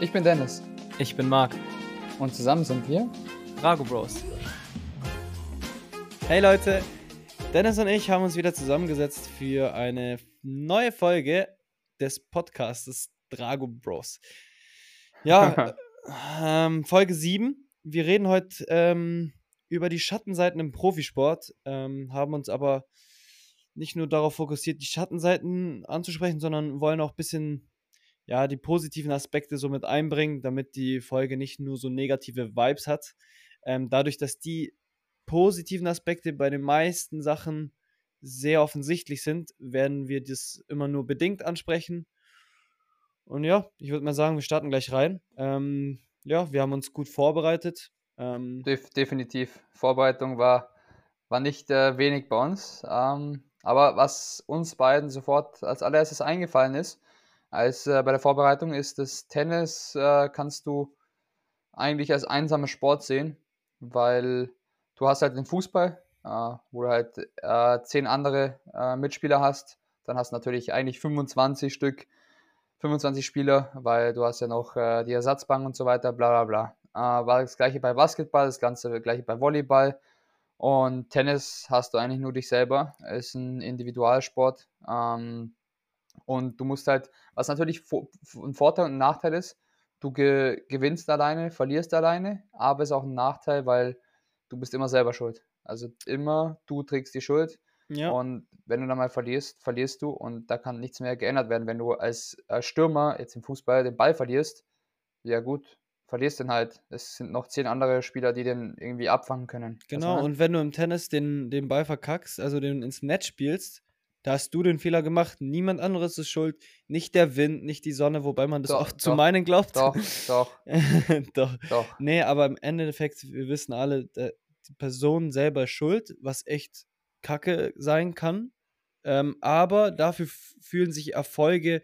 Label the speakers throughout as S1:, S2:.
S1: Ich bin Dennis.
S2: Ich bin Marc.
S1: Und zusammen sind wir
S2: Drago Bros. Hey Leute, Dennis und ich haben uns wieder zusammengesetzt für eine neue Folge des Podcasts Drago Bros. Ja, ähm, Folge 7. Wir reden heute ähm, über die Schattenseiten im Profisport, ähm, haben uns aber nicht nur darauf fokussiert, die Schattenseiten anzusprechen, sondern wollen auch ein bisschen ja, die positiven Aspekte so mit einbringen, damit die Folge nicht nur so negative Vibes hat. Ähm, dadurch, dass die positiven Aspekte bei den meisten Sachen sehr offensichtlich sind, werden wir das immer nur bedingt ansprechen. Und ja, ich würde mal sagen, wir starten gleich rein. Ähm, ja, wir haben uns gut vorbereitet.
S1: Ähm, Def definitiv. Vorbereitung war, war nicht äh, wenig bei uns. Ähm, aber was uns beiden sofort als allererstes eingefallen ist, als äh, bei der Vorbereitung ist das Tennis, äh, kannst du eigentlich als einsamer Sport sehen, weil du hast halt den Fußball, äh, wo du halt äh, zehn andere äh, Mitspieler hast. Dann hast du natürlich eigentlich 25 Stück, 25 Spieler, weil du hast ja noch äh, die Ersatzbank und so weiter, bla bla bla. war das gleiche bei Basketball, das ganze gleiche bei Volleyball. Und Tennis hast du eigentlich nur dich selber. Ist ein Individualsport. Ähm, und du musst halt, was natürlich ein Vorteil und ein Nachteil ist, du ge gewinnst alleine, verlierst alleine, aber es ist auch ein Nachteil, weil du bist immer selber schuld. Also immer du trägst die Schuld. Ja. Und wenn du dann mal verlierst, verlierst du und da kann nichts mehr geändert werden. Wenn du als Stürmer jetzt im Fußball den Ball verlierst, ja gut, verlierst den halt. Es sind noch zehn andere Spieler, die den irgendwie abfangen können.
S2: Genau, und wenn du im Tennis den, den Ball verkackst, also den ins Netz spielst, da hast du den Fehler gemacht, niemand anderes ist schuld, nicht der Wind, nicht die Sonne, wobei man das doch, auch zu meinen glaubt.
S1: Doch, doch.
S2: doch. Doch. Nee, aber im Endeffekt, wir wissen alle, die Person selber ist schuld, was echt kacke sein kann. Ähm, aber dafür fühlen sich Erfolge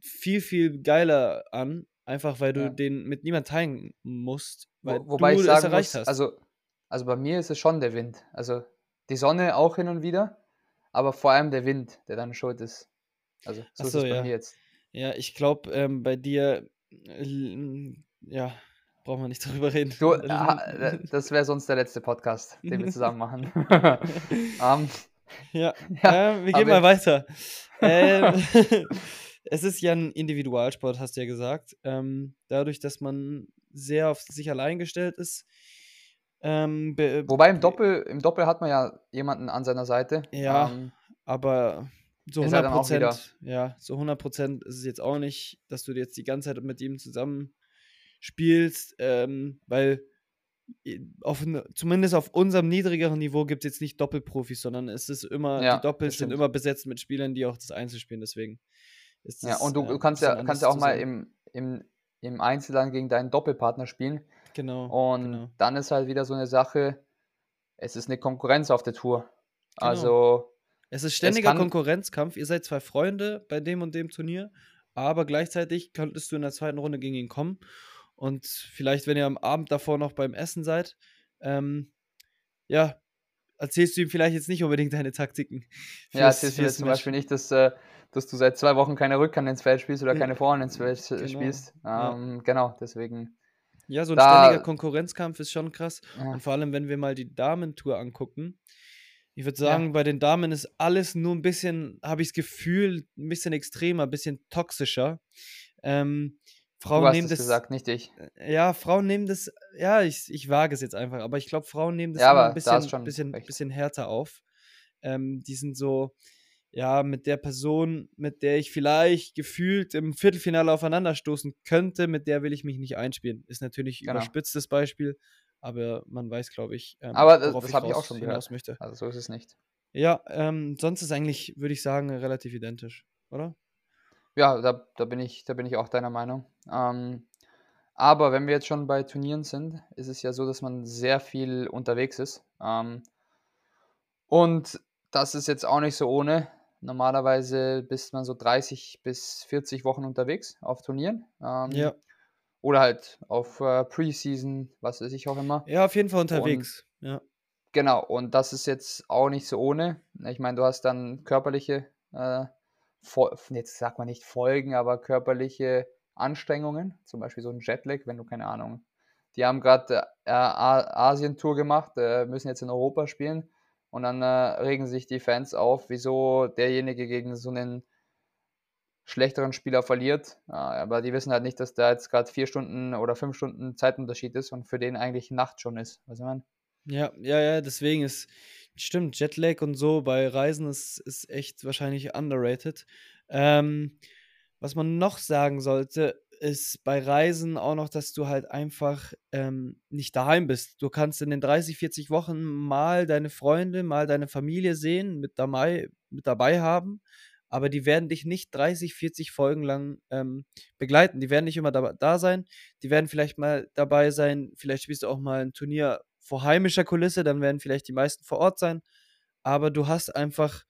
S2: viel, viel geiler an, einfach weil du ja. den mit niemand teilen musst, weil
S1: Wo, wobei du ich sagen es erreicht muss, hast. Also, also bei mir ist es schon der Wind. Also die Sonne auch hin und wieder, aber vor allem der Wind, der dann schuld ist. Also so, so ist es bei
S2: ja.
S1: mir jetzt.
S2: Ja, ich glaube, ähm, bei dir, äh, ja, brauchen wir nicht darüber reden.
S1: Du, äh, das wäre sonst der letzte Podcast, den wir zusammen machen. um,
S2: ja, ja äh, wir gehen mal weiter. ähm, es ist ja ein Individualsport, hast du ja gesagt. Ähm, dadurch, dass man sehr auf sich allein gestellt ist,
S1: ähm, Wobei im Doppel, im Doppel hat man ja jemanden an seiner Seite.
S2: Ja, ähm, aber so 100 Prozent, ja, so 100 Prozent ist es jetzt auch nicht, dass du jetzt die ganze Zeit mit ihm zusammen spielst, ähm, weil auf, zumindest auf unserem niedrigeren Niveau gibt es jetzt nicht Doppelprofis, sondern es ist immer, ja, die Doppels sind immer besetzt mit Spielern, die auch das Einzel spielen, deswegen
S1: ist Ja, und du, äh, kannst ja, kannst ja auch mal im, im, im Einzel dann gegen deinen Doppelpartner spielen
S2: Genau.
S1: Und
S2: genau.
S1: dann ist halt wieder so eine Sache, es ist eine Konkurrenz auf der Tour. Genau. Also.
S2: Es ist ständiger es Konkurrenzkampf. Ihr seid zwei Freunde bei dem und dem Turnier, aber gleichzeitig könntest du in der zweiten Runde gegen ihn kommen. Und vielleicht, wenn ihr am Abend davor noch beim Essen seid, ähm, ja, erzählst du ihm vielleicht jetzt nicht unbedingt deine Taktiken.
S1: Ja, erzählst du jetzt zum Beispiel nicht, dass, äh, dass du seit zwei Wochen keine Rückhand ins Feld spielst oder keine Vorhand ins Feld genau. spielst. Ähm, ja. Genau, deswegen.
S2: Ja, so ein da, ständiger Konkurrenzkampf ist schon krass. Ja. Und vor allem, wenn wir mal die Damentour angucken. Ich würde sagen, ja. bei den Damen ist alles nur ein bisschen, habe ich das Gefühl, ein bisschen extremer, ein bisschen toxischer. Ähm, Frauen
S1: du hast
S2: nehmen
S1: das gesagt, nicht ich.
S2: Äh, ja, Frauen nehmen das, ja, ich, ich wage es jetzt einfach, aber ich glaube, Frauen nehmen das ja, ein bisschen, bisschen, bisschen härter auf. Ähm, die sind so, ja, mit der Person, mit der ich vielleicht gefühlt im Viertelfinale aufeinanderstoßen könnte, mit der will ich mich nicht einspielen. Ist natürlich genau. überspitztes Beispiel, aber man weiß, glaube ich,
S1: ähm, aber das, das habe ich auch schon gehört. Möchte. Also so ist es nicht.
S2: Ja, ähm, sonst ist eigentlich, würde ich sagen, relativ identisch, oder?
S1: Ja, da, da, bin, ich, da bin ich auch deiner Meinung. Ähm, aber wenn wir jetzt schon bei Turnieren sind, ist es ja so, dass man sehr viel unterwegs ist. Ähm, und das ist jetzt auch nicht so ohne. Normalerweise bist man so 30 bis 40 Wochen unterwegs auf Turnieren.
S2: Ähm, ja.
S1: Oder halt auf äh, Preseason, was weiß ich auch immer.
S2: Ja, auf jeden Fall unterwegs. Und, ja.
S1: Genau, und das ist jetzt auch nicht so ohne. Ich meine, du hast dann körperliche, äh, jetzt sagt man nicht Folgen, aber körperliche Anstrengungen, zum Beispiel so ein Jetlag, wenn du keine Ahnung. Die haben gerade äh, Asien-Tour gemacht, äh, müssen jetzt in Europa spielen und dann äh, regen sich die Fans auf, wieso derjenige gegen so einen schlechteren Spieler verliert. aber die wissen halt nicht, dass da jetzt gerade vier Stunden oder fünf Stunden Zeitunterschied ist und für den eigentlich Nacht schon ist. Was ich meine?
S2: Ja, ja, ja, deswegen ist, stimmt, Jetlag und so bei Reisen ist, ist echt wahrscheinlich underrated. Ähm, was man noch sagen sollte, ist bei Reisen auch noch, dass du halt einfach ähm, nicht daheim bist. Du kannst in den 30, 40 Wochen mal deine Freunde, mal deine Familie sehen, mit dabei, mit dabei haben, aber die werden dich nicht 30, 40 Folgen lang ähm, begleiten. Die werden nicht immer da, da sein. Die werden vielleicht mal dabei sein. Vielleicht spielst du auch mal ein Turnier vor heimischer Kulisse, dann werden vielleicht die meisten vor Ort sein. Aber du hast einfach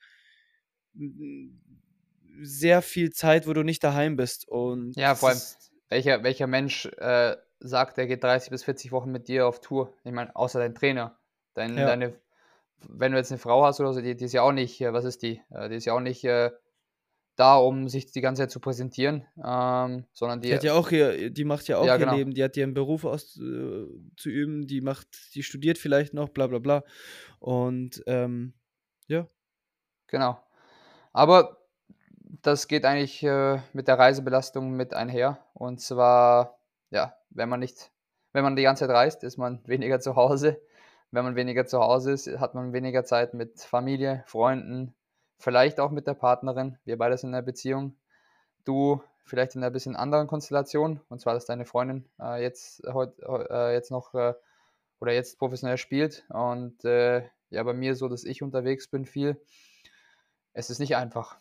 S2: sehr viel Zeit, wo du nicht daheim bist. Und
S1: ja, vor allem, welcher, welcher Mensch äh, sagt, er geht 30 bis 40 Wochen mit dir auf Tour? Ich meine, außer dein Trainer. Dein, ja. Deine, wenn du jetzt eine Frau hast oder so, die, die ist ja auch nicht, was ist die? Äh, die ist ja auch nicht äh, da, um sich die ganze Zeit zu präsentieren, ähm, sondern die,
S2: die hat ja auch ihr, die macht ja auch ja, ihr genau. Leben, die hat ihren Beruf auszuüben, äh, die macht, die studiert vielleicht noch, bla bla bla. Und ähm, ja.
S1: Genau. Aber das geht eigentlich äh, mit der Reisebelastung mit einher. Und zwar, ja, wenn man nicht, wenn man die ganze Zeit reist, ist man weniger zu Hause. Wenn man weniger zu Hause ist, hat man weniger Zeit mit Familie, Freunden, vielleicht auch mit der Partnerin. Wir beide sind in einer Beziehung. Du vielleicht in einer bisschen anderen Konstellation, und zwar, dass deine Freundin äh, jetzt, heut, äh, jetzt noch äh, oder jetzt professionell spielt. Und äh, ja, bei mir so, dass ich unterwegs bin viel. Es ist nicht einfach.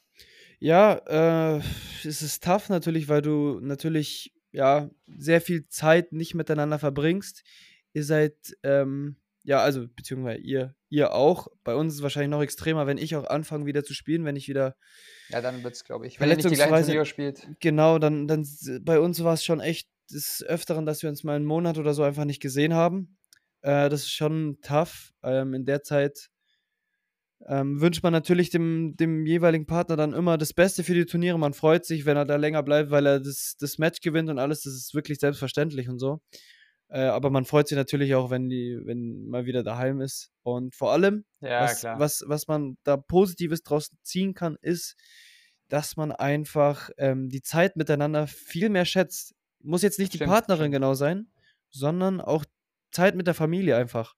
S2: Ja, äh, es ist tough natürlich, weil du natürlich ja sehr viel Zeit nicht miteinander verbringst. Ihr seid ähm, ja, also beziehungsweise ihr, ihr auch. Bei uns ist es wahrscheinlich noch extremer, wenn ich auch anfange wieder zu spielen, wenn ich wieder.
S1: Ja, dann wird es, glaube ich. Wenn ihr nicht die gleichen Turniere spielt.
S2: Genau, dann, dann bei uns war es schon echt des Öfteren, dass wir uns mal einen Monat oder so einfach nicht gesehen haben. Äh, das ist schon tough. Ähm, in der Zeit ähm, wünscht man natürlich dem, dem jeweiligen Partner dann immer das Beste für die Turniere. Man freut sich, wenn er da länger bleibt, weil er das, das Match gewinnt und alles. Das ist wirklich selbstverständlich und so. Äh, aber man freut sich natürlich auch, wenn die, wenn mal wieder daheim ist. Und vor allem, ja, was, was, was man da Positives draus ziehen kann, ist, dass man einfach ähm, die Zeit miteinander viel mehr schätzt. Muss jetzt nicht stimmt, die Partnerin genau sein, sondern auch Zeit mit der Familie einfach.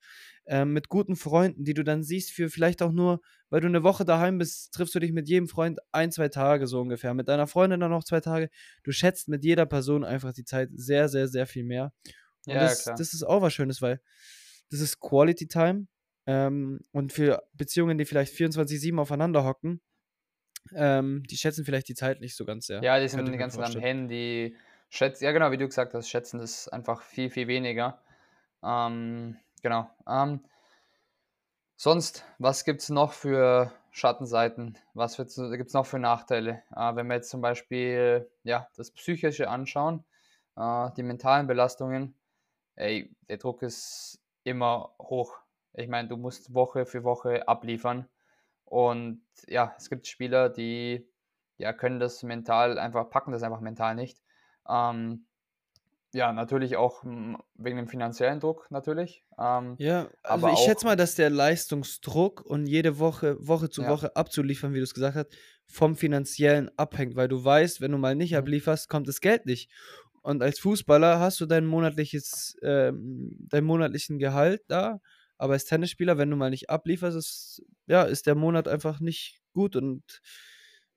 S2: Ähm, mit guten Freunden, die du dann siehst, für vielleicht auch nur, weil du eine Woche daheim bist, triffst du dich mit jedem Freund ein, zwei Tage so ungefähr. Mit deiner Freundin dann noch zwei Tage. Du schätzt mit jeder Person einfach die Zeit sehr, sehr, sehr viel mehr. Und ja, das, klar. das ist auch was Schönes, weil das ist Quality Time. Ähm, und für Beziehungen, die vielleicht 24-7 aufeinander hocken, ähm, die schätzen vielleicht die Zeit nicht so ganz sehr.
S1: Ja, die sind die ganzen am Handy. Schätzen, ja, genau, wie du gesagt hast, schätzen das einfach viel, viel weniger. Ähm, genau. Ähm, sonst, was gibt es noch für Schattenseiten? Was gibt es noch für Nachteile? Äh, wenn wir jetzt zum Beispiel ja, das Psychische anschauen, äh, die mentalen Belastungen, ey, der Druck ist immer hoch. Ich meine, du musst Woche für Woche abliefern. Und ja, es gibt Spieler, die ja, können das mental einfach, packen das einfach mental nicht. Ähm, ja, natürlich auch wegen dem finanziellen Druck, natürlich. Ähm,
S2: ja, also ich schätze mal, dass der Leistungsdruck und jede Woche, Woche zu ja. Woche abzuliefern, wie du es gesagt hast, vom finanziellen abhängt, weil du weißt, wenn du mal nicht mhm. ablieferst, kommt das Geld nicht. Und als Fußballer hast du dein monatliches, ähm, dein monatlichen Gehalt da, aber als Tennisspieler, wenn du mal nicht ablieferst, ist, ja, ist der Monat einfach nicht gut und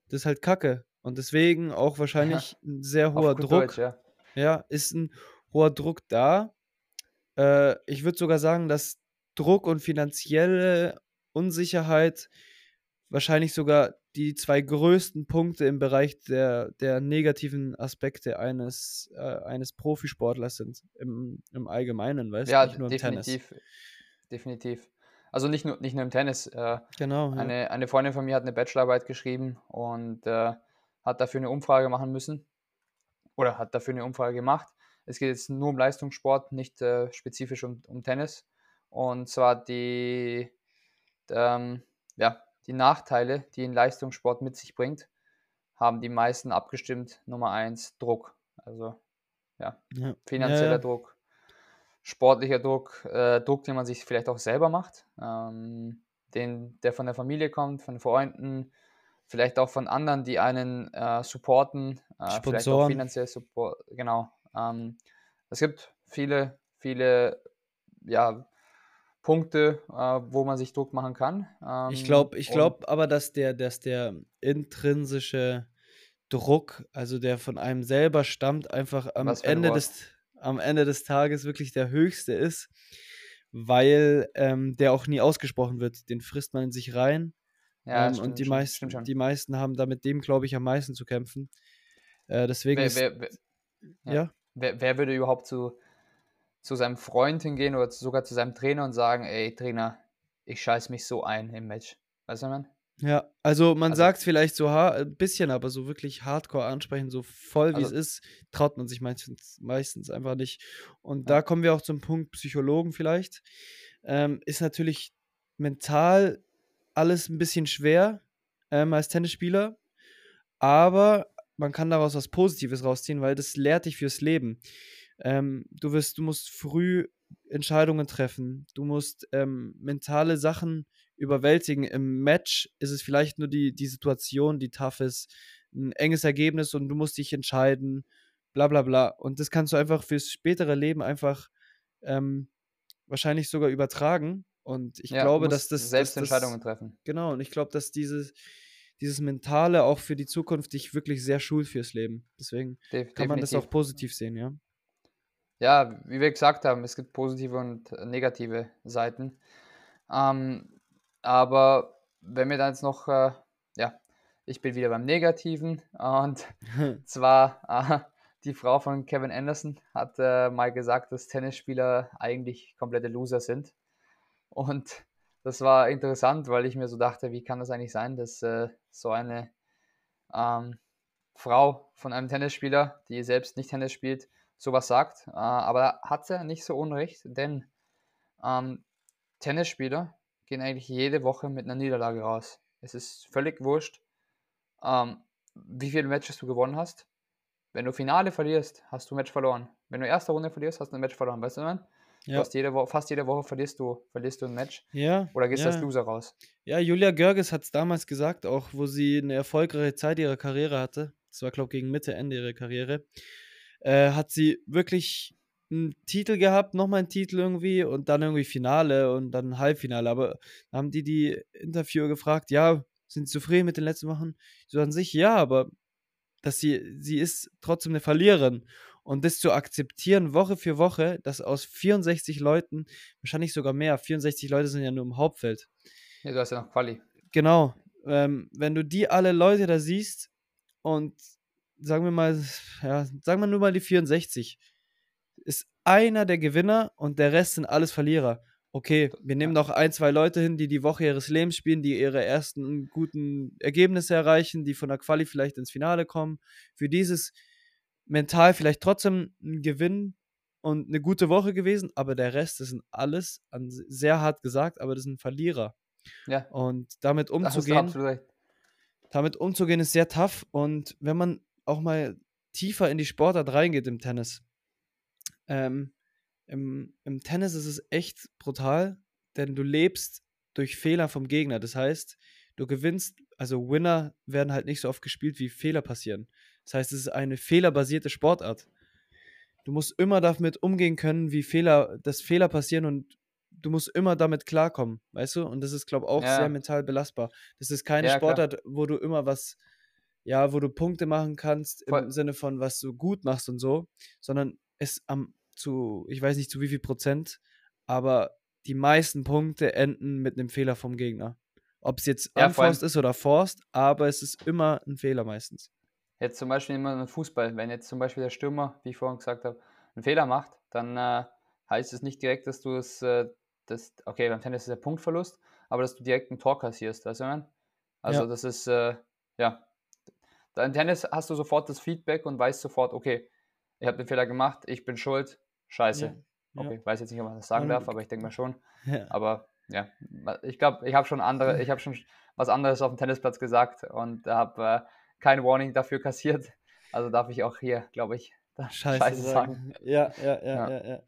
S2: das ist halt Kacke. Und deswegen auch wahrscheinlich ja. ein sehr hoher Druck. Deutsch, ja. Ja. ist ein hoher Druck da. Äh, ich würde sogar sagen, dass Druck und finanzielle Unsicherheit wahrscheinlich sogar die zwei größten Punkte im Bereich der, der negativen Aspekte eines, äh, eines Profisportlers sind, im, im Allgemeinen, weißt du?
S1: Ja, nicht nur im definitiv. Tennis. Definitiv. Also nicht nur, nicht nur im Tennis. Äh,
S2: genau.
S1: Ja. Eine, eine Freundin von mir hat eine Bachelorarbeit geschrieben und äh, hat dafür eine Umfrage machen müssen. Oder hat dafür eine Umfrage gemacht. Es geht jetzt nur um Leistungssport, nicht äh, spezifisch um, um Tennis. Und zwar die, ähm, ja, die Nachteile, die ein Leistungssport mit sich bringt, haben die meisten abgestimmt. Nummer eins, Druck. Also ja,
S2: Ja.
S1: finanzieller
S2: Ja,
S1: Druck, sportlicher Druck, äh, Druck, den man sich vielleicht auch selber macht, ähm, den, der von der Familie kommt, von Freunden, vielleicht auch von anderen, die einen äh, supporten, äh, vielleicht auch finanziell support, genau. Ähm, es gibt viele, viele, ja, Punkte, äh, wo man sich Druck machen kann.
S2: Ich
S1: Ähm,
S2: glaube, ich glaube aber, dass der, dass der intrinsische Druck, also der von einem selber stammt, einfach am Ende
S1: Wort.
S2: des, am Ende des Tages wirklich der höchste ist, weil ähm, der auch nie ausgesprochen wird. Den frisst man in sich rein.
S1: Ja,
S2: Ähm, und
S1: stimmt,
S2: die
S1: stimmt,
S2: meisten,
S1: stimmt
S2: die meisten haben da mit dem, glaube ich, am meisten zu kämpfen. Äh, deswegen
S1: Wer,
S2: ist,
S1: wer, wer, ja.
S2: ja,
S1: Wer, wer würde überhaupt zu, zu seinem Freund hingehen oder sogar zu seinem Trainer und sagen, ey Trainer, ich scheiß mich so ein im Match. Weißt du, meine?
S2: ja, also man
S1: Also,
S2: sagt es vielleicht so ein bisschen, aber so wirklich hardcore ansprechen, so voll wie es
S1: also,
S2: ist, traut man sich meistens, meistens einfach nicht. Und
S1: ja,
S2: da kommen wir auch zum Punkt Psychologen vielleicht. Ähm, ist natürlich mental alles ein bisschen schwer ähm, als Tennisspieler, aber man kann daraus was Positives rausziehen, weil das lehrt dich fürs Leben. Ähm, du wirst, du musst früh Entscheidungen treffen. Du musst ähm, mentale Sachen überwältigen. Im Match ist es vielleicht nur die, die Situation, die tough ist, ein enges Ergebnis und du musst dich entscheiden, bla bla bla. Und das kannst du einfach fürs spätere Leben einfach ähm, wahrscheinlich sogar übertragen. Und ich
S1: ja,
S2: glaube, dass das, dass
S1: selbst
S2: das,
S1: Entscheidungen treffen.
S2: genau, und ich glaube, dass dieses, dieses Mentale auch für die Zukunft dich wirklich sehr schult fürs Leben. Deswegen
S1: Def
S2: kann man das auch positiv sehen, ja.
S1: Ja, wie wir gesagt haben, es gibt positive und negative Seiten. Ähm, aber wenn wir dann jetzt noch, äh, ja, ich bin wieder beim Negativen und zwar äh, die Frau von Kevin Anderson hat äh, mal gesagt, dass Tennisspieler eigentlich komplette Loser sind. Und das war interessant, weil ich mir so dachte, wie kann das eigentlich sein, dass äh, so eine ähm, Frau von einem Tennisspieler, die selbst nicht Tennis spielt, sowas sagt. Äh, aber hat sie nicht so unrecht, denn ähm, Tennisspieler gehen eigentlich jede Woche mit einer Niederlage raus. Es ist völlig wurscht, ähm, wie viele Matches du gewonnen hast. Wenn du Finale verlierst, hast du ein Match verloren. Wenn du erste Runde verlierst, hast du ein Match verloren. Weißt du, was ich meine?
S2: Ja,
S1: hast jede Woche, fast jede Woche verlierst du, verlierst du ein Match
S2: ja,
S1: oder gehst als
S2: ja.
S1: Loser raus.
S2: Ja, Julia Görges hat es damals gesagt, auch wo sie eine erfolgreiche Zeit ihrer Karriere hatte. Das war, glaube ich, gegen Mitte, Ende ihrer Karriere. Äh, hat sie wirklich einen Titel gehabt, nochmal einen Titel irgendwie und dann irgendwie Finale und dann Halbfinale. Aber da haben die die Interviewer gefragt, ja, sind Sie zufrieden mit den letzten Wochen? So an sich ja, aber dass sie, sie ist trotzdem eine Verliererin. Und das zu akzeptieren, Woche für Woche, dass aus 64 Leuten, wahrscheinlich sogar mehr, 64 Leute sind ja nur im Hauptfeld.
S1: Ja, du hast ja noch Quali.
S2: Genau, ähm, wenn du die alle Leute da siehst und sagen wir mal, ja, sagen wir nur mal die 64, ist einer der Gewinner und der Rest sind alles Verlierer. Okay, wir nehmen noch ein, zwei Leute hin, die die Woche ihres Lebens spielen, die ihre ersten guten Ergebnisse erreichen, die von der Quali vielleicht ins Finale kommen. Für dieses mental vielleicht trotzdem ein Gewinn und eine gute Woche gewesen, aber der Rest, das sind alles, an, sehr hart gesagt, aber das sind Verlierer.
S1: ja,
S2: Und damit umzugehen, damit umzugehen ist sehr tough. Und wenn man auch mal tiefer in die Sportart reingeht im Tennis, ähm, im, im Tennis ist es echt brutal, denn du lebst durch Fehler vom Gegner. Das heißt, du gewinnst, also Winner werden halt nicht so oft gespielt, wie Fehler passieren. Das heißt, es ist eine fehlerbasierte Sportart. Du musst immer damit umgehen können, wie Fehler, dass Fehler passieren und du musst immer damit klarkommen, weißt du? Und das ist, glaube ich, auch sehr
S1: Ja,
S2: mental belastbar. Das ist keine
S1: ja, klar.
S2: Sportart, wo du immer was, ja, wo du Punkte machen kannst im
S1: Voll,
S2: Sinne von, was du gut machst und so, sondern es am zu, ich weiß nicht zu wie viel Prozent, aber die meisten Punkte enden mit einem Fehler vom Gegner. Ob es jetzt
S1: ja,
S2: unforced ist oder forced, aber es ist immer ein Fehler meistens.
S1: Jetzt zum Beispiel immer im Fußball, wenn jetzt zum Beispiel der Stürmer, wie ich vorhin gesagt habe, einen Fehler macht, dann äh, heißt es nicht direkt, dass du es, äh, das, okay, beim Tennis ist der Punktverlust, aber dass du direkt ein Tor kassierst, weißt du, meine? Also
S2: Ja,
S1: das ist, äh, ja, im Tennis hast du sofort das Feedback und weißt sofort, okay, ich habe den Fehler gemacht, ich bin schuld, scheiße.
S2: ja.
S1: Okay, ich weiß jetzt nicht, ob man das sagen darf, aber ich denke mal schon.
S2: ja.
S1: Aber ja, ich glaube, ich habe schon andere, ich habe schon was anderes auf dem Tennisplatz gesagt und habe äh, kein Warning dafür kassiert. Also darf ich auch hier, glaube ich,
S2: Scheiße, Scheiße sagen. sagen. Ja, ja, ja, ja, ja.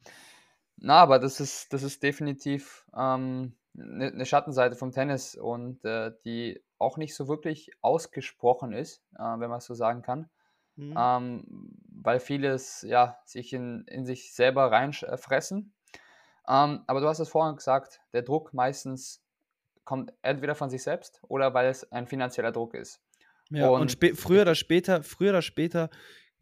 S1: Na, aber das ist, das ist definitiv ähm, eine, eine Schattenseite vom Tennis und äh, die auch nicht so wirklich ausgesprochen ist, äh, wenn man es so sagen kann. Mhm. Ähm, weil vieles ja sich in, in sich selber reinfressen. Ähm, aber du hast es vorhin gesagt, der Druck meistens kommt entweder von sich selbst oder weil es ein finanzieller Druck ist.
S2: Ja, und, und früher oder später, früher oder später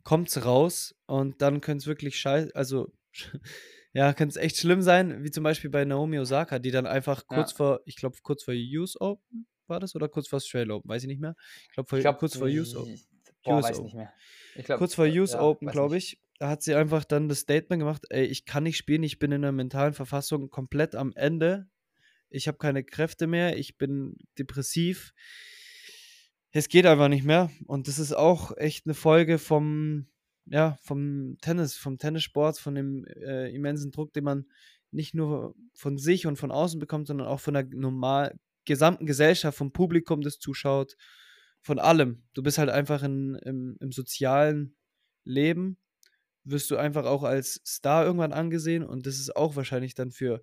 S2: kommt es raus und dann könnte es wirklich scheiße, also ja, könnte es echt schlimm sein, wie zum Beispiel bei Naomi Osaka, die dann einfach kurz ja. vor, ich glaube, kurz vor US Open war das oder kurz vor Australia Open, weiß ich nicht mehr. Ich glaube, glaub, kurz vor US Open.
S1: Boah, US weiß Open. nicht mehr.
S2: Glaub, kurz vor US ja, Open, glaube ich, da hat sie einfach dann das Statement gemacht, ey, ich kann nicht spielen, ich bin in einer mentalen Verfassung komplett am Ende. Ich habe keine Kräfte mehr, ich bin depressiv. Es geht einfach nicht mehr. Und das ist auch echt eine Folge vom, ja, vom Tennis, vom Tennissport, von dem äh, immensen Druck, den man nicht nur von sich und von außen bekommt, sondern auch von der normal gesamten Gesellschaft, vom Publikum, das zuschaut, von allem. Du bist halt einfach in, im, im sozialen Leben, wirst du einfach auch als Star irgendwann angesehen und das ist auch wahrscheinlich dann für,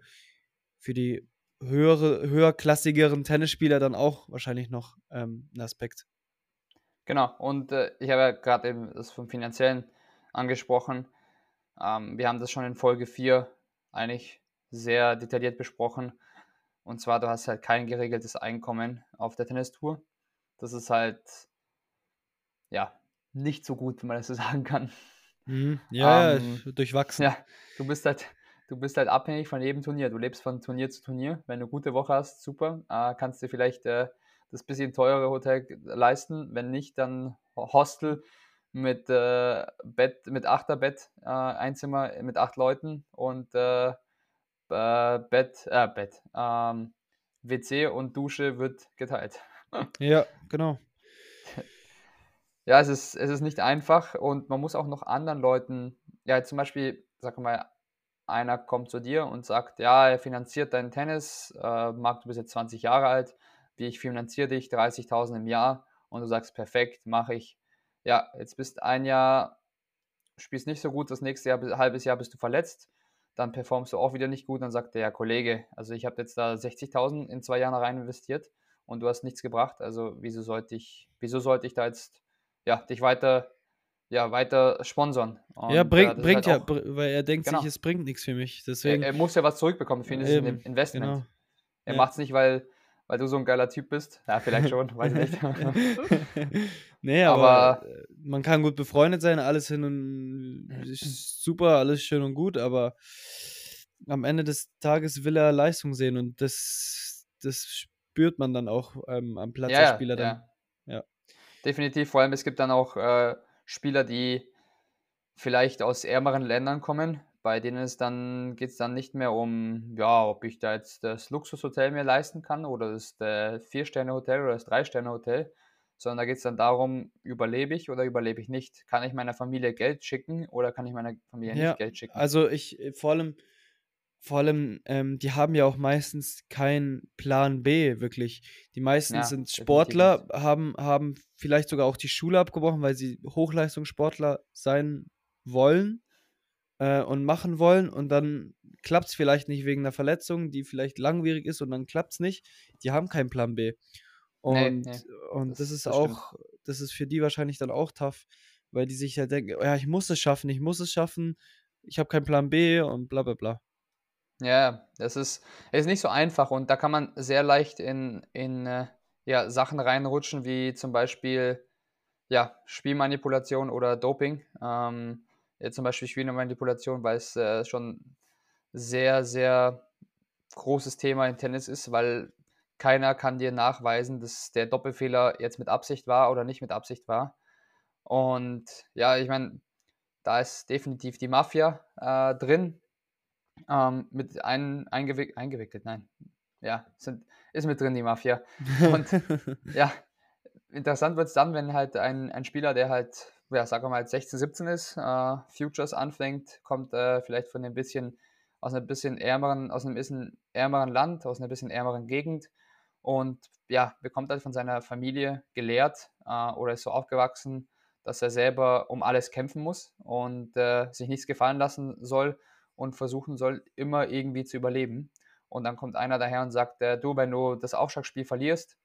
S2: für die höhere, höherklassigeren Tennisspieler dann auch wahrscheinlich noch ähm, ein Aspekt.
S1: Genau, und äh, ich habe ja gerade eben das vom Finanziellen angesprochen. Ähm, wir haben das schon in Folge 4 eigentlich sehr detailliert besprochen. Und zwar, du hast halt kein geregeltes Einkommen auf der Tennistour. Das ist halt, ja, nicht so gut, wenn man das so sagen kann.
S2: Mhm. Ja, ähm, durchwachsen.
S1: Ja, du bist halt, du bist halt abhängig von jedem Turnier. Du lebst von Turnier zu Turnier. Wenn du eine gute Woche hast, super. Äh, kannst dir vielleicht äh, das bisschen teurere Hotel leisten. Wenn nicht, dann Hostel mit äh, Bett, mit Achterbett, äh, Einzimmer mit acht Leuten und äh, Bett, äh, Bett, ähm, WC und Dusche wird geteilt.
S2: ja, genau.
S1: Ja, es ist, es ist nicht einfach und man muss auch noch anderen Leuten, ja, zum Beispiel, sag mal, einer kommt zu dir und sagt, ja, er finanziert deinen Tennis, äh, Marc, du bist jetzt 20 Jahre alt, wie ich finanziere dich, 30.000 im Jahr. Und du sagst, perfekt, mache ich. Ja, jetzt bist ein Jahr, spielst nicht so gut, das nächste Jahr, halbes Jahr bist du verletzt, dann performst du auch wieder nicht gut, dann sagt der ja, Kollege, also ich habe jetzt da 60.000 in zwei Jahren rein investiert und du hast nichts gebracht, also wieso sollte ich, wieso sollte ich da jetzt ja, dich weiter, ja, weiter sponsern.
S2: Und, ja, bring, äh, bringt halt ja, weil er denkt genau. sich, es bringt nichts für mich. Deswegen,
S1: er, er, muss ja was zurückbekommen, für ihn ist es ein Investment. Genau. Er ja. macht es nicht, weil, weil du so ein geiler Typ bist. Ja, vielleicht schon, weiß ich
S2: nicht. nee, aber, aber, äh, man kann gut befreundet sein, alles hin und ist super, alles schön und gut, aber am Ende des Tages will er Leistung sehen und das, das spürt man dann auch ähm, am Platz ja, der Spieler dann. Ja. ja.
S1: Definitiv, vor allem es gibt dann auch äh, Spieler, die vielleicht aus ärmeren Ländern kommen, bei denen es dann geht es dann nicht mehr um, ja, ob ich da jetzt das Luxushotel mir leisten kann oder das Vier-Sterne-Hotel oder das Drei-Sterne-Hotel, sondern da geht es dann darum, überlebe ich oder überlebe ich nicht? Kann ich meiner Familie Geld schicken oder kann ich meiner Familie ja, nicht Geld schicken?
S2: Also ich äh, vor allem vor allem, ähm, die haben ja auch meistens keinen Plan B, wirklich. Die meisten ja, sind Sportler, haben, haben vielleicht sogar auch die Schule abgebrochen, weil sie Hochleistungssportler sein wollen äh, und machen wollen. Und dann klappt es vielleicht nicht wegen einer Verletzung, die vielleicht langwierig ist und dann klappt es nicht. Die haben keinen Plan B. Und, nee, nee, und das, das ist das auch, stimmt. das ist für die wahrscheinlich dann auch tough, weil die sich halt denken, ja, ich muss es schaffen, ich muss es schaffen, ich habe keinen Plan B und bla bla bla.
S1: Ja, das ist, ist nicht so einfach und da kann man sehr leicht in, in äh, ja, Sachen reinrutschen, wie zum Beispiel ja, Spielmanipulation oder Doping. Ähm, ja, zum Beispiel Spielmanipulation, weil es äh, schon sehr, sehr großes Thema im Tennis ist, weil keiner kann dir nachweisen, dass der Doppelfehler jetzt mit Absicht war oder nicht mit Absicht war. Und ja, ich meine, da ist definitiv die Mafia äh, drin, ähm, mit ein, eingewick, eingewickelt, nein. Ja, sind, ist mit drin die Mafia. Und ja, interessant wird es dann, wenn halt ein, ein Spieler, der halt, ja, sagen wir mal, 16, 17 ist, äh, Futures anfängt, kommt äh, vielleicht von ein bisschen, aus einem bisschen ärmeren, aus einem bisschen ärmeren Land, aus einer bisschen ärmeren Gegend und ja, bekommt halt von seiner Familie gelehrt äh, oder ist so aufgewachsen, dass er selber um alles kämpfen muss und äh, sich nichts gefallen lassen soll und versuchen soll, immer irgendwie zu überleben. Und dann kommt einer daher und sagt, äh, du, wenn du das Aufschlagspiel verlierst,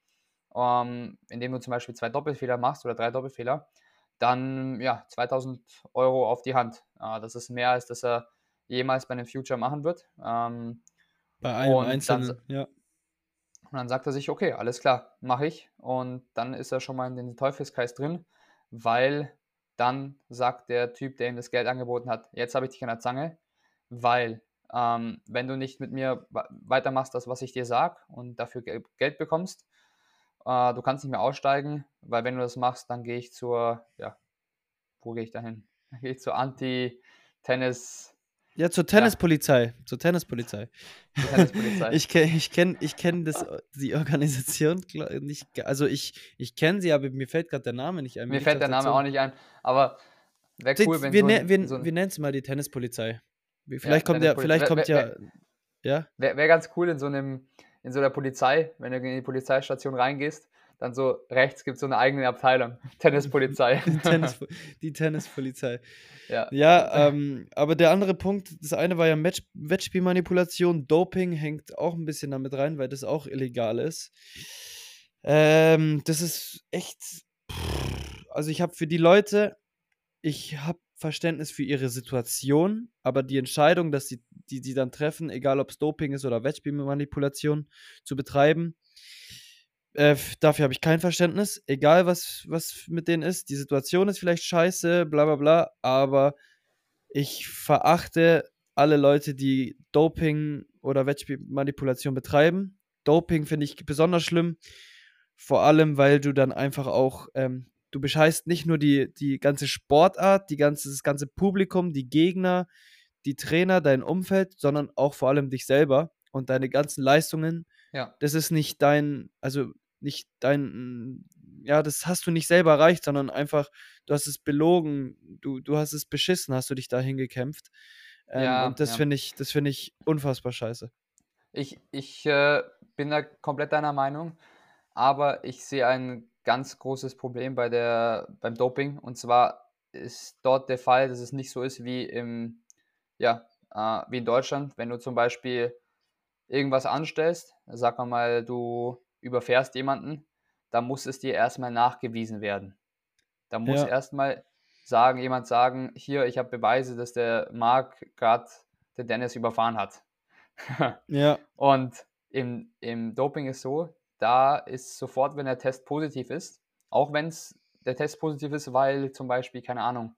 S1: ähm, indem du zum Beispiel zwei Doppelfehler machst oder drei Doppelfehler, dann ja, 2000 Euro auf die Hand. Äh, das ist mehr, als dass er jemals bei einem Future machen wird. Ähm,
S2: bei einem einzelnen,
S1: dann, ja. Und dann sagt er sich, okay, alles klar, mache ich. Und dann ist er schon mal in den Teufelskreis drin, weil dann sagt der Typ, der ihm das Geld angeboten hat, jetzt habe ich dich an der Zange, weil ähm, wenn du nicht mit mir weitermachst, das, was ich dir sage und dafür Geld bekommst, äh, du kannst nicht mehr aussteigen, weil wenn du das machst, dann gehe ich zur, ja, wo gehe ich da hin? Dann gehe ich zur Anti-Tennis-
S2: ja, zur Tennispolizei. Ja. Zur Tennispolizei. Tennispolizei. ich kenne ich kenn, ich kenn das, die Organisation nicht. Also ich, ich kenne sie, aber mir fällt gerade der Name nicht ein.
S1: Mir, fällt der Name auch nicht ein. Aber wäre cool, wenn
S2: wir,
S1: so,
S2: ein, wir,
S1: so ein,
S2: wir nennen es mal die Tennispolizei. Vielleicht ja, kommt ja, vielleicht kommt wär, ja.
S1: ja? Wäre wär ganz cool in so einem, in so der Polizei, wenn du in die Polizeistation reingehst dann so rechts gibt es so eine eigene Abteilung. Tennispolizei.
S2: Die, Tennis, die Tennispolizei. Ja, ja ähm, aber der andere Punkt, das eine war ja Match, Wettspielmanipulation, Doping hängt auch ein bisschen damit rein, weil das auch illegal ist. Ähm, das ist echt. Also ich habe für die Leute, ich habe Verständnis für ihre Situation, aber die Entscheidung, dass sie die, die dann treffen, egal ob es Doping ist oder Wettspielmanipulation zu betreiben, äh, dafür habe ich kein Verständnis. Egal, was, was mit denen ist. Die Situation ist vielleicht scheiße, bla bla bla. Aber ich verachte alle Leute, die Doping oder Wettspielmanipulation betreiben. Doping finde ich besonders schlimm. Vor allem, weil du dann einfach auch, ähm, du bescheißt nicht nur die, die ganze Sportart, die ganze, das ganze Publikum, die Gegner, die Trainer, dein Umfeld, sondern auch vor allem dich selber und deine ganzen Leistungen.
S1: Ja.
S2: Das ist nicht dein, also nicht dein, ja, das hast du nicht selber erreicht, sondern einfach, du hast es belogen, du, du hast es beschissen, hast du dich dahin gekämpft. Ähm, ja, und das ja. finde ich, das finde ich unfassbar scheiße.
S1: Ich, ich äh, bin da komplett deiner Meinung, aber ich sehe ein ganz großes Problem bei der, beim Doping. Und zwar ist dort der Fall, dass es nicht so ist wie im, ja, äh, wie in Deutschland, wenn du zum Beispiel irgendwas anstellst, sag mal, du überfährst jemanden, da muss es dir erstmal nachgewiesen werden. Da muss ja. erstmal sagen, jemand sagen, hier, ich habe Beweise, dass der Marc gerade den Dennis überfahren hat.
S2: ja.
S1: Und im, im Doping ist so, da ist sofort, wenn der Test positiv ist, auch wenn es der Test positiv ist, weil zum Beispiel, keine Ahnung,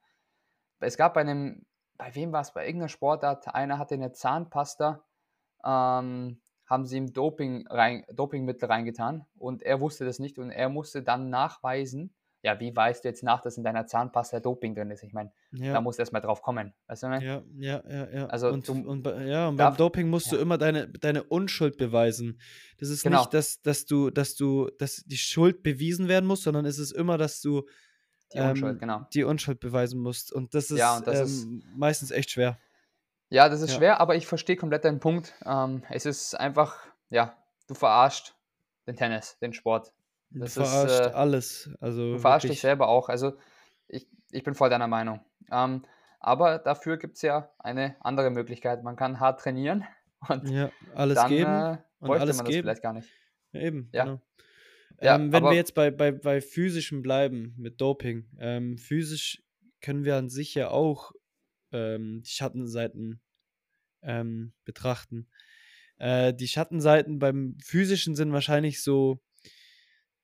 S1: es gab bei einem, bei wem war es, bei irgendeiner Sportart, einer hatte eine Zahnpasta, ähm, haben sie ihm Doping rein, Dopingmittel reingetan und er wusste das nicht und er musste dann nachweisen, ja, wie weißt du jetzt nach, dass in deiner Zahnpasta Doping drin ist? Ich meine, ja. da musst du erstmal drauf kommen. Weißt du,
S2: ja, ja, ja, ja.
S1: Also
S2: und, du, und, ja, und beim Doping musst ja. du immer deine, deine Unschuld beweisen. Das ist genau. nicht, dass, dass du, dass du, dass die Schuld bewiesen werden muss, sondern es ist immer, dass du
S1: die Unschuld, ähm, genau.
S2: die Unschuld beweisen musst. Und das ist, ja, und das ähm, ist meistens echt schwer.
S1: Ja, das ist schwer, aber ich verstehe komplett deinen Punkt. Ähm, es ist einfach, ja, du verarscht den Tennis, den Sport.
S2: Das du verarscht ist, äh, alles. Also
S1: du verarscht dich selber auch. Also ich, ich bin voll deiner Meinung. Ähm, aber dafür gibt es ja eine andere Möglichkeit. Man kann hart trainieren
S2: und ja, alles dann, geben
S1: äh, und alles man das vielleicht gar nicht.
S2: Ja, eben, ja. Genau. Ja, ähm, wenn wir jetzt bei, bei, bei physischem bleiben mit Doping, ähm, physisch können wir an sich ja auch ähm, die Schattenseiten ähm, betrachten. Äh, die Schattenseiten beim physischen sind wahrscheinlich so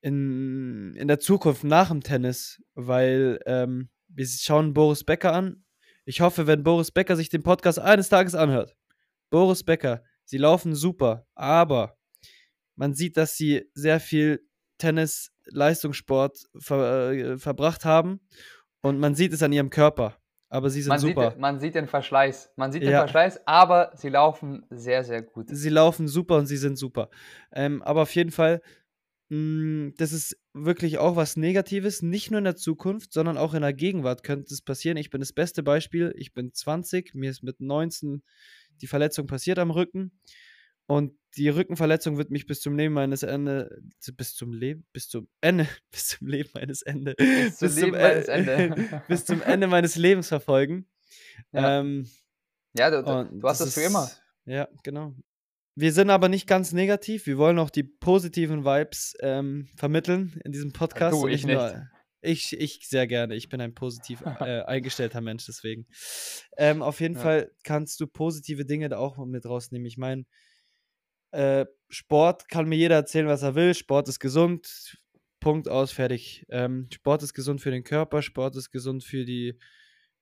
S2: in, in der Zukunft nach dem Tennis, weil ähm, wir schauen Boris Becker an. Ich hoffe, wenn Boris Becker sich den Podcast eines Tages anhört. Boris Becker, sie laufen super, aber man sieht, dass sie sehr viel Tennis, Leistungssport ver, äh, verbracht haben und man sieht es an ihrem Körper aber sie sind
S1: man
S2: super.
S1: Sieht, man sieht den Verschleiß. Man sieht den Verschleiß, aber sie laufen sehr, sehr gut.
S2: Sie laufen super und sie sind super. Ähm, aber auf jeden Fall, das ist wirklich auch was Negatives, nicht nur in der Zukunft, sondern auch in der Gegenwart könnte es passieren. Ich bin das beste Beispiel. Ich bin 20, mir ist mit 19 die Verletzung passiert am Rücken. und die Rückenverletzung wird mich bis zum Leben meines Ende, bis zum Leben, bis zum Ende, bis zum Leben meines Ende,
S1: Bis zum
S2: bis zum,
S1: Leben meines Ende.
S2: bis zum Ende meines Lebens verfolgen.
S1: Ja.
S2: Ähm,
S1: Ja, du, du, du hast das, für immer.
S2: Ja, genau. Wir sind aber nicht ganz negativ. Wir wollen auch die positiven Vibes ähm, vermitteln in diesem Podcast.
S1: Du, ich
S2: nur- Ich, ich sehr gerne. Ich bin ein positiv äh, eingestellter Mensch, deswegen. Ähm, auf jeden
S1: Ja.
S2: Fall kannst du positive Dinge da auch mit rausnehmen. Ich meine, äh, Sport kann mir jeder erzählen, was er will. Sport ist gesund. Punkt aus, fertig. Ähm, Sport ist gesund für den Körper, Sport ist gesund für die,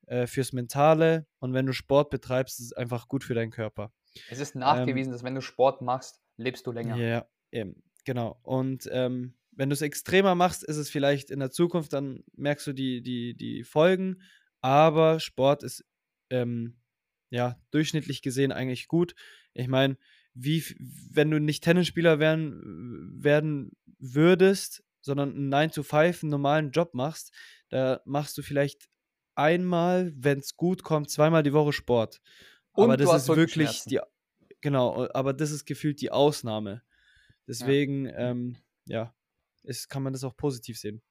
S2: äh, fürs Mentale. Und wenn du Sport betreibst, ist es einfach gut für deinen Körper.
S1: Es ist nachgewiesen, dass wenn du Sport machst, lebst du länger.
S2: Ja, eben, genau. Und ähm, wenn du es extremer machst, ist es vielleicht in der Zukunft, dann merkst du die, die, die Folgen. Aber Sport ist ähm, ja durchschnittlich gesehen eigentlich gut. Ich meine, wie, wenn du nicht Tennisspieler werden, werden würdest, sondern einen 9 to 5, einen normalen Job machst, da machst du vielleicht einmal, wenn es gut kommt, zweimal die Woche Sport. Aber
S1: Und du
S2: das ist wirklich die, genau, aber das ist gefühlt die Ausnahme. Deswegen, ähm, ja, ist, kann man das auch positiv sehen.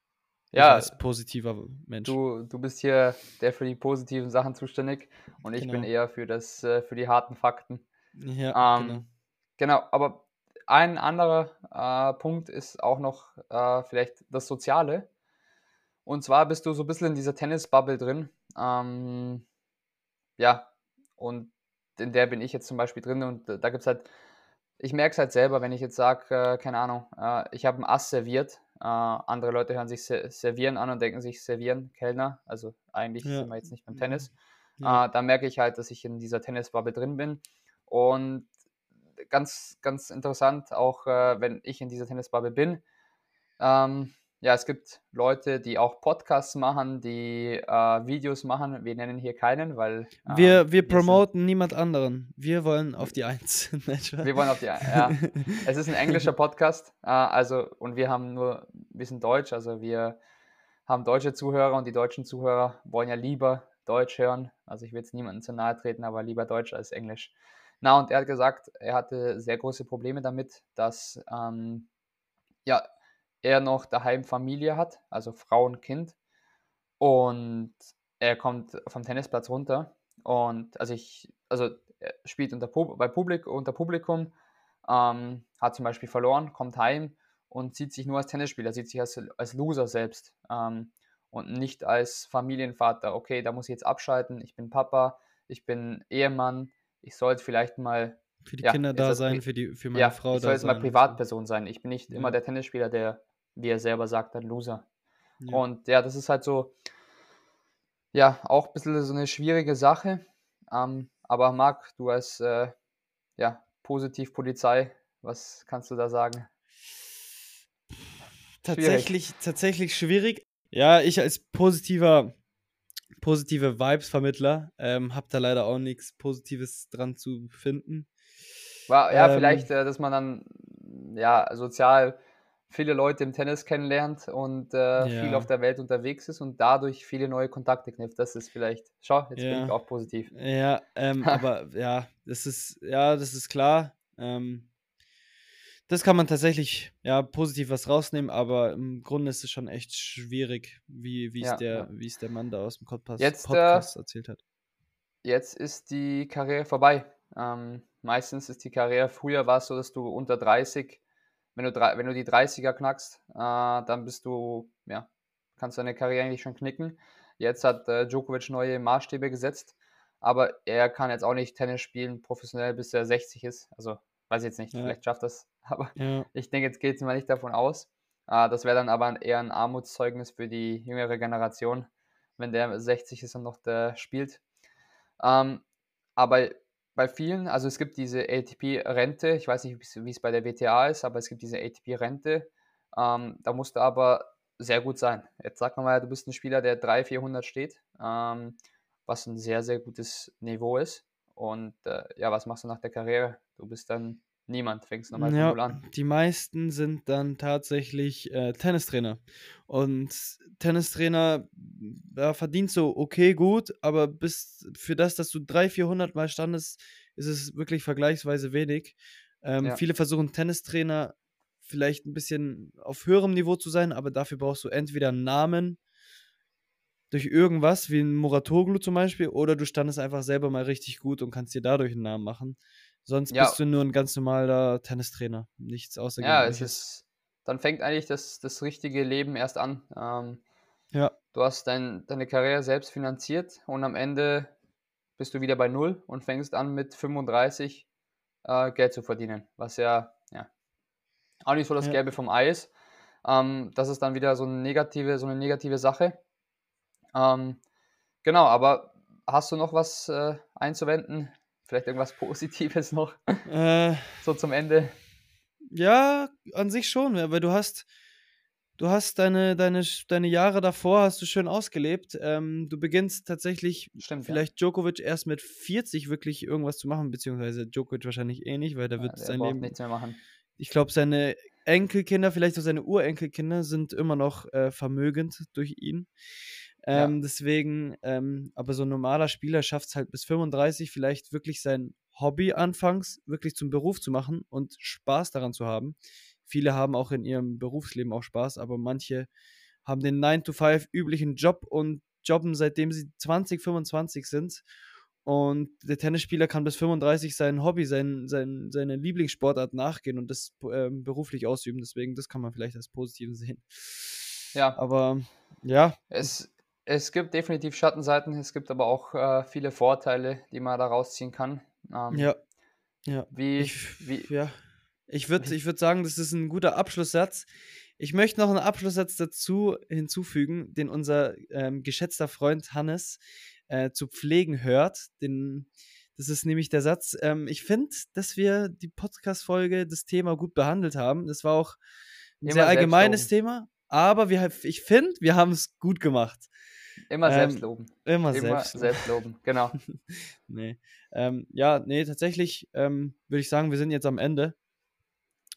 S1: Ja,
S2: als positiver Mensch.
S1: du, du bist hier der für die positiven Sachen zuständig und ich bin
S2: Genau.
S1: eher für, das, äh, für die harten Fakten.
S2: ja,
S1: Ähm,
S2: genau.
S1: genau. aber ein anderer äh, Punkt ist auch noch äh, vielleicht das Soziale. Und zwar bist du so ein bisschen in dieser Tennis-Bubble drin. Ähm, ja, und in der bin ich jetzt zum Beispiel drin und da gibt es halt, ich merke es halt selber, wenn ich jetzt sage, äh, keine Ahnung, äh, ich habe ein Ass serviert. Äh, andere Leute hören sich se servieren an und denken sich servieren, Kellner. Also eigentlich
S2: Ja.
S1: sind wir jetzt nicht beim Tennis.
S2: Ja.
S1: Äh, da merke ich halt, dass ich in dieser Tennisbubble drin bin. Und ganz, ganz interessant, auch äh, wenn ich in dieser Tennisbubble bin. Ähm, ja, es gibt Leute, die auch Podcasts machen, die äh, Videos machen. Wir nennen hier keinen, weil ähm,
S2: wir, wir promoten niemand anderen. Wir wollen auf die Eins.
S1: Wir wollen auf die, ja. Es ist ein englischer Podcast, äh, also und wir haben nur, wir sind deutsch, also wir haben deutsche Zuhörer und die deutschen Zuhörer wollen ja lieber Deutsch hören. Also ich will jetzt niemandem zu nahe treten, aber lieber Deutsch als Englisch. Na, und er hat gesagt, er hatte sehr große Probleme damit, dass ähm, ja, er noch daheim Familie hat, also Frau und Kind. Und er kommt vom Tennisplatz runter und also ich, also er spielt unter, Pub- bei Publik, unter Publikum, ähm, hat zum Beispiel verloren, kommt heim und sieht sich nur als Tennisspieler, sieht sich als, als Loser selbst ähm, und nicht als Familienvater. Okay, da muss ich jetzt abschalten, ich bin Papa, ich bin Ehemann, ich sollte vielleicht mal,
S2: Für die
S1: Ja,
S2: Kinder da sein, für, die, für meine
S1: ja,
S2: Frau
S1: ich
S2: da
S1: soll jetzt
S2: sein.
S1: mal. Privatperson sein. Ich bin nicht immer
S2: Ja.
S1: der Tennisspieler, der, wie er selber sagt, ein Loser.
S2: Ja.
S1: Und ja, das ist halt so, ja, auch ein bisschen so eine schwierige Sache. Ähm, aber Marc, du als äh, ja, Positivpolizei, was kannst du da sagen?
S2: tatsächlich, tatsächlich schwierig. Ja, ich als positiver, positive Vibes-Vermittler ähm, habe da leider auch nichts Positives dran zu finden.
S1: Ja,
S2: Ähm,
S1: vielleicht, äh, dass man dann ja, sozial viele Leute im Tennis kennenlernt und äh, viel
S2: Ja.
S1: auf der Welt unterwegs ist und dadurch viele neue Kontakte knüpft. Das ist vielleicht, schau, jetzt bin
S2: Ja.
S1: ich auch positiv.
S2: Ja, ähm, aber ja, das ist, ja, das ist klar. Ähm, das kann man tatsächlich ja positiv was rausnehmen, aber im Grunde ist es schon echt schwierig, wie wie es
S1: Ja,
S2: der,
S1: ja.
S2: wie es der Mann da aus dem Podcast,
S1: Jetzt, äh,
S2: Podcast erzählt hat.
S1: Jetzt ist die Karriere vorbei. Ähm, meistens ist die Karriere, früher war es so, dass du unter 30, wenn du, drei- wenn du die 30er knackst, äh, dann bist du, ja, kannst deine Karriere eigentlich schon knicken. Jetzt hat äh, Djokovic neue Maßstäbe gesetzt, aber er kann jetzt auch nicht Tennis spielen professionell, bis er 60 ist. Also, weiß ich jetzt nicht,
S2: Ja.
S1: vielleicht schafft das, aber
S2: Ja,
S1: ich denke, jetzt geht es mal nicht davon aus. Äh, das wäre dann aber eher ein Armutszeugnis für die jüngere Generation, wenn der 60 ist und noch der spielt. Ähm, aber bei vielen, also es gibt diese ATP-Rente, ich weiß nicht, wie es- bei der WTA ist, aber es gibt diese ATP-Rente. Ähm, da musst du aber sehr gut sein. Jetzt sag mal, du bist ein Spieler, der 300, 400 steht, ähm, was ein sehr, sehr gutes Niveau ist. Und äh, ja, was machst du nach der Karriere? Du bist dann niemand, nochmal von null
S2: ja,
S1: an.
S2: die meisten sind dann tatsächlich äh, Tennistrainer. Und Tennistrainer, da verdienst du okay gut, aber bis für das, dass du 300, 400 Mal standest, ist es wirklich vergleichsweise wenig. Ähm, ja. Viele versuchen Tennistrainer vielleicht ein bisschen auf höherem Niveau zu sein, aber dafür brauchst du entweder einen Namen durch irgendwas, wie ein Muratoglu zum Beispiel, oder du standest einfach selber mal richtig gut und kannst dir dadurch einen Namen machen. Sonst ja. bist du nur ein ganz normaler Tennistrainer, nichts außergewöhnliches.
S1: Ja, es ist, dann fängt eigentlich das, das richtige Leben erst an. Ähm,
S2: ja.
S1: Du hast dein, deine Karriere selbst finanziert und am Ende bist du wieder bei Null und fängst an mit 35 äh, Geld zu verdienen, was ja, ja auch nicht so das ja. Gelbe vom Ei ist. Ähm, das ist dann wieder so eine negative, so eine negative Sache. Ähm, genau, aber hast du noch was äh, einzuwenden? Vielleicht irgendwas Positives noch? Äh, so zum Ende.
S2: Ja, an sich schon, weil du hast, du hast deine, deine, deine Jahre davor hast du schön ausgelebt. Ähm, du beginnst tatsächlich
S1: Stimmt,
S2: vielleicht ja. Djokovic erst mit 40 wirklich irgendwas zu machen, beziehungsweise Djokovic wahrscheinlich eh nicht, weil da wird ja, sein Leben
S1: nichts mehr machen.
S2: Ich glaube, seine Enkelkinder, vielleicht auch seine Urenkelkinder sind immer noch äh, vermögend durch ihn. Ähm, ja. Deswegen, ähm, aber so ein normaler Spieler schafft es halt bis 35 vielleicht wirklich sein Hobby anfangs wirklich zum Beruf zu machen und Spaß daran zu haben. Viele haben auch in ihrem Berufsleben auch Spaß, aber manche haben den 9-to-5 üblichen Job und jobben seitdem sie 20, 25 sind. Und der Tennisspieler kann bis 35 sein Hobby, sein, sein, seine Lieblingssportart nachgehen und das äh, beruflich ausüben. Deswegen, das kann man vielleicht als positiv sehen.
S1: Ja.
S2: Aber ja.
S1: Es, es gibt definitiv Schattenseiten, es gibt aber auch äh, viele Vorteile, die man da rausziehen kann.
S2: Ähm, ja. Ja.
S1: Wie, ich,
S2: wie, ja. Ich würde ich würd sagen, das ist ein guter Abschlusssatz. Ich möchte noch einen Abschlusssatz dazu hinzufügen, den unser ähm, geschätzter Freund Hannes äh, zu pflegen hört. Den, das ist nämlich der Satz. Ähm, ich finde, dass wir die Podcast-Folge, das Thema gut behandelt haben. Das war auch ein Immer sehr allgemeines Thema, aber wir, ich finde, wir haben es gut gemacht.
S1: Immer ähm, selbst loben.
S2: Immer, immer
S1: selbst, selbst loben, genau.
S2: nee. Ähm, ja, nee, tatsächlich ähm, würde ich sagen, wir sind jetzt am Ende.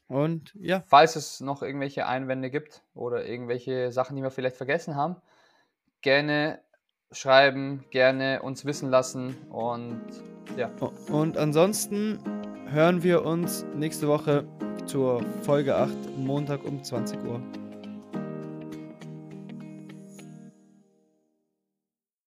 S2: Und ja.
S1: Falls es noch irgendwelche Einwände gibt oder irgendwelche Sachen, die wir vielleicht vergessen haben, gerne schreiben, gerne uns wissen lassen und ja.
S2: Und ansonsten hören wir uns nächste Woche zur Folge 8, Montag um 20 Uhr.